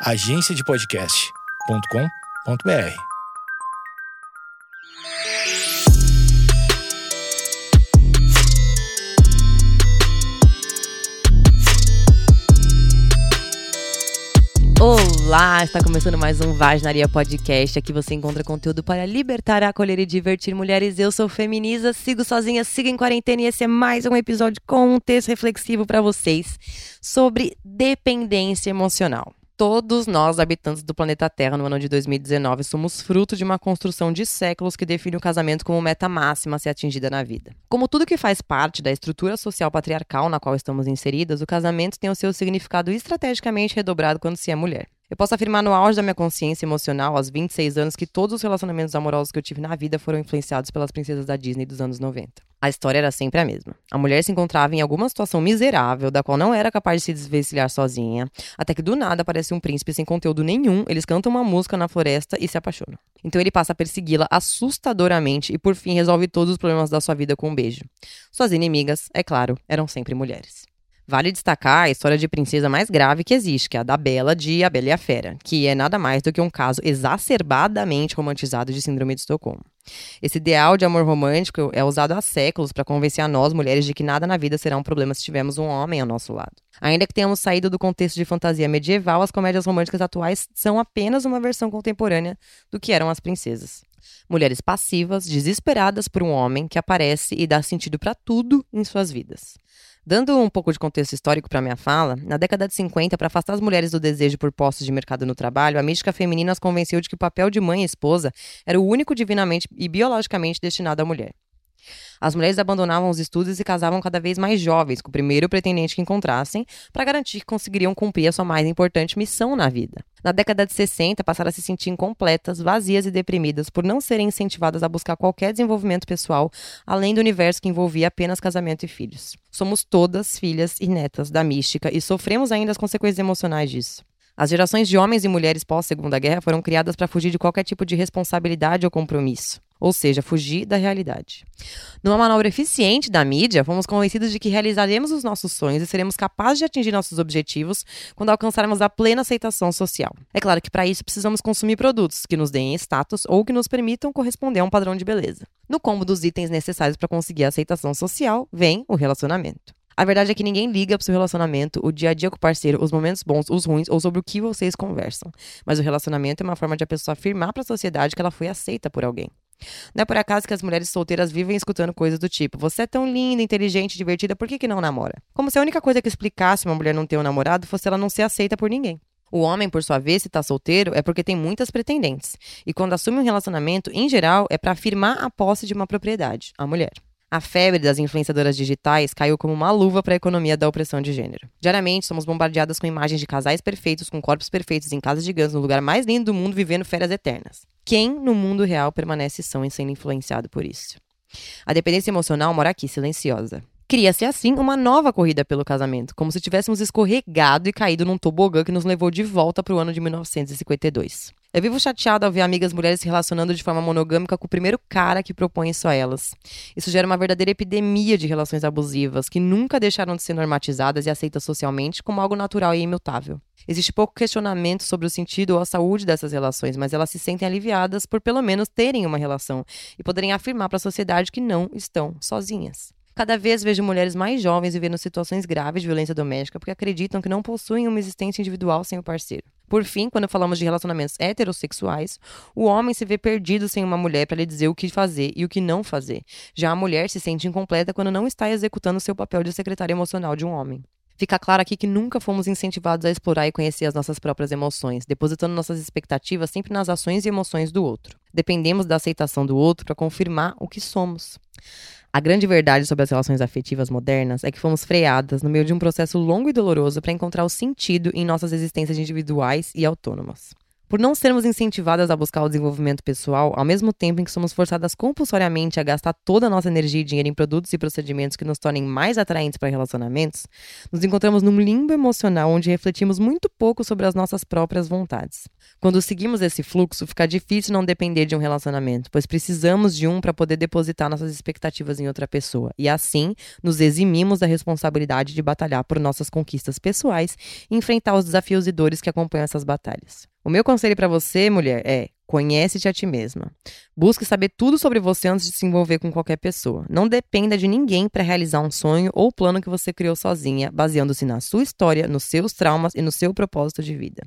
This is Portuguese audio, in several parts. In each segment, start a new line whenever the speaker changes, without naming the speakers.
agenciadepodcast.com.br.
Olá, está começando mais um Vaginaria Podcast. Aqui você encontra conteúdo para libertar, acolher e divertir mulheres. Eu sou Feminiza, sigo sozinha, sigo em quarentena e esse é mais um episódio com um texto reflexivo para vocês sobre dependência emocional. Todos nós, habitantes do planeta Terra, no ano de 2019, somos fruto de uma construção de séculos que define o casamento como meta máxima a ser atingida na vida. Como tudo que faz parte da estrutura social patriarcal na qual estamos inseridas, o casamento tem o seu significado estrategicamente redobrado quando se é mulher. Eu posso afirmar no auge da minha consciência emocional, aos 26 anos, que todos os relacionamentos amorosos que eu tive na vida foram influenciados pelas princesas da Disney dos anos 90. A história era sempre a mesma. A mulher se encontrava em alguma situação miserável, da qual não era capaz de se desvencilhar sozinha, até que do nada aparece um príncipe sem conteúdo nenhum, eles cantam uma música na floresta e se apaixonam. Então ele passa a persegui-la assustadoramente e por fim resolve todos os problemas da sua vida com um beijo. Suas inimigas, é claro, eram sempre mulheres. Vale destacar a história de princesa mais grave que existe, que é a da Bela de A Bela e a Fera, que é nada mais do que um caso exacerbadamente romantizado de síndrome de Estocolmo. Esse ideal de amor romântico é usado há séculos para convencer a nós, mulheres, de que nada na vida será um problema se tivermos um homem ao nosso lado. Ainda que tenhamos saído do contexto de fantasia medieval, as comédias românticas atuais são apenas uma versão contemporânea do que eram as princesas. Mulheres passivas, desesperadas por um homem que aparece e dá sentido para tudo em suas vidas. Dando um pouco de contexto histórico para minha fala, na década de 50, para afastar as mulheres do desejo por postos de mercado no trabalho, a mística feminina as convenceu de que o papel de mãe e esposa era o único divinamente e biologicamente destinado à mulher. As mulheres abandonavam os estudos e casavam cada vez mais jovens, com o primeiro pretendente que encontrassem, para garantir que conseguiriam cumprir a sua mais importante missão na vida. Na década de 60, passaram a se sentir incompletas, vazias e deprimidas por não serem incentivadas a buscar qualquer desenvolvimento pessoal além do universo que envolvia apenas casamento e filhos. Somos todas filhas e netas da mística e sofremos ainda as consequências emocionais disso. As gerações de homens e mulheres pós-Segunda Guerra foram criadas para fugir de qualquer tipo de responsabilidade ou compromisso ou seja, fugir da realidade. Numa manobra eficiente da mídia, fomos convencidos de que realizaremos os nossos sonhos e seremos capazes de atingir nossos objetivos quando alcançarmos a plena aceitação social. É claro que para isso precisamos consumir produtos que nos deem status ou que nos permitam corresponder a um padrão de beleza. No combo dos itens necessários para conseguir a aceitação social, vem o relacionamento. A verdade é que ninguém liga pro seu relacionamento, o dia a dia com o parceiro, os momentos bons, os ruins ou sobre o que vocês conversam. Mas o relacionamento é uma forma de a pessoa afirmar para a sociedade que ela foi aceita por alguém. Não é por acaso que as mulheres solteiras vivem escutando coisas do tipo: você é tão linda, inteligente, divertida, por que, que não namora? Como se a única coisa que explicasse uma mulher não ter um namorado fosse ela não ser aceita por ninguém. O homem, por sua vez, se está solteiro, é porque tem muitas pretendentes. E quando assume um relacionamento, em geral, é para afirmar a posse de uma propriedade, a mulher. A febre das influenciadoras digitais caiu como uma luva para a economia da opressão de gênero. Diariamente, somos bombardeadas com imagens de casais perfeitos, com corpos perfeitos, em casas gigantes, no lugar mais lindo do mundo, vivendo férias eternas. Quem no mundo real permanece são e sendo influenciado por isso? A dependência emocional mora aqui, silenciosa. Cria-se assim uma nova corrida pelo casamento, como se tivéssemos escorregado e caído num tobogã que nos levou de volta para o ano de 1952. Eu vivo chateada ao ver amigas mulheres se relacionando de forma monogâmica com o primeiro cara que propõe isso a elas. Isso gera uma verdadeira epidemia de relações abusivas que nunca deixaram de ser normatizadas e aceitas socialmente como algo natural e imutável. Existe pouco questionamento sobre o sentido ou a saúde dessas relações, mas elas se sentem aliviadas por pelo menos terem uma relação e poderem afirmar para a sociedade que não estão sozinhas. Cada vez vejo mulheres mais jovens vivendo situações graves de violência doméstica porque acreditam que não possuem uma existência individual sem o parceiro. Por fim, quando falamos de relacionamentos heterossexuais, o homem se vê perdido sem uma mulher para lhe dizer o que fazer e o que não fazer. Já a mulher se sente incompleta quando não está executando seu papel de secretária emocional de um homem. Fica claro aqui que nunca fomos incentivados a explorar e conhecer as nossas próprias emoções, depositando nossas expectativas sempre nas ações e emoções do outro. Dependemos da aceitação do outro para confirmar o que somos. A grande verdade sobre as relações afetivas modernas é que fomos freadas no meio de um processo longo e doloroso para encontrar o sentido em nossas existências individuais e autônomas. Por não sermos incentivadas a buscar o desenvolvimento pessoal, ao mesmo tempo em que somos forçadas compulsoriamente a gastar toda a nossa energia e dinheiro em produtos e procedimentos que nos tornem mais atraentes para relacionamentos, nos encontramos num limbo emocional onde refletimos muito pouco sobre as nossas próprias vontades. Quando seguimos esse fluxo, fica difícil não depender de um relacionamento, pois precisamos de um para poder depositar nossas expectativas em outra pessoa, e assim nos eximimos da responsabilidade de batalhar por nossas conquistas pessoais e enfrentar os desafios e dores que acompanham essas batalhas. O meu conselho para você, mulher, é conhece-te a ti mesma. Busque saber tudo sobre você antes de se envolver com qualquer pessoa. Não dependa de ninguém para realizar um sonho ou plano que você criou sozinha, baseando-se na sua história, nos seus traumas e no seu propósito de vida.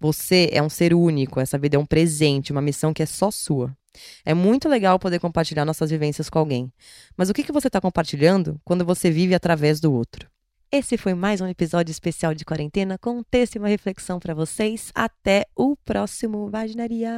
Você é um ser único, essa vida é um presente, uma missão que é só sua. É muito legal poder compartilhar nossas vivências com alguém. Mas o que, que você está compartilhando quando você vive através do outro? Esse foi mais um episódio especial de quarentena com um texto e uma reflexão para vocês. Até o próximo Vaginaria!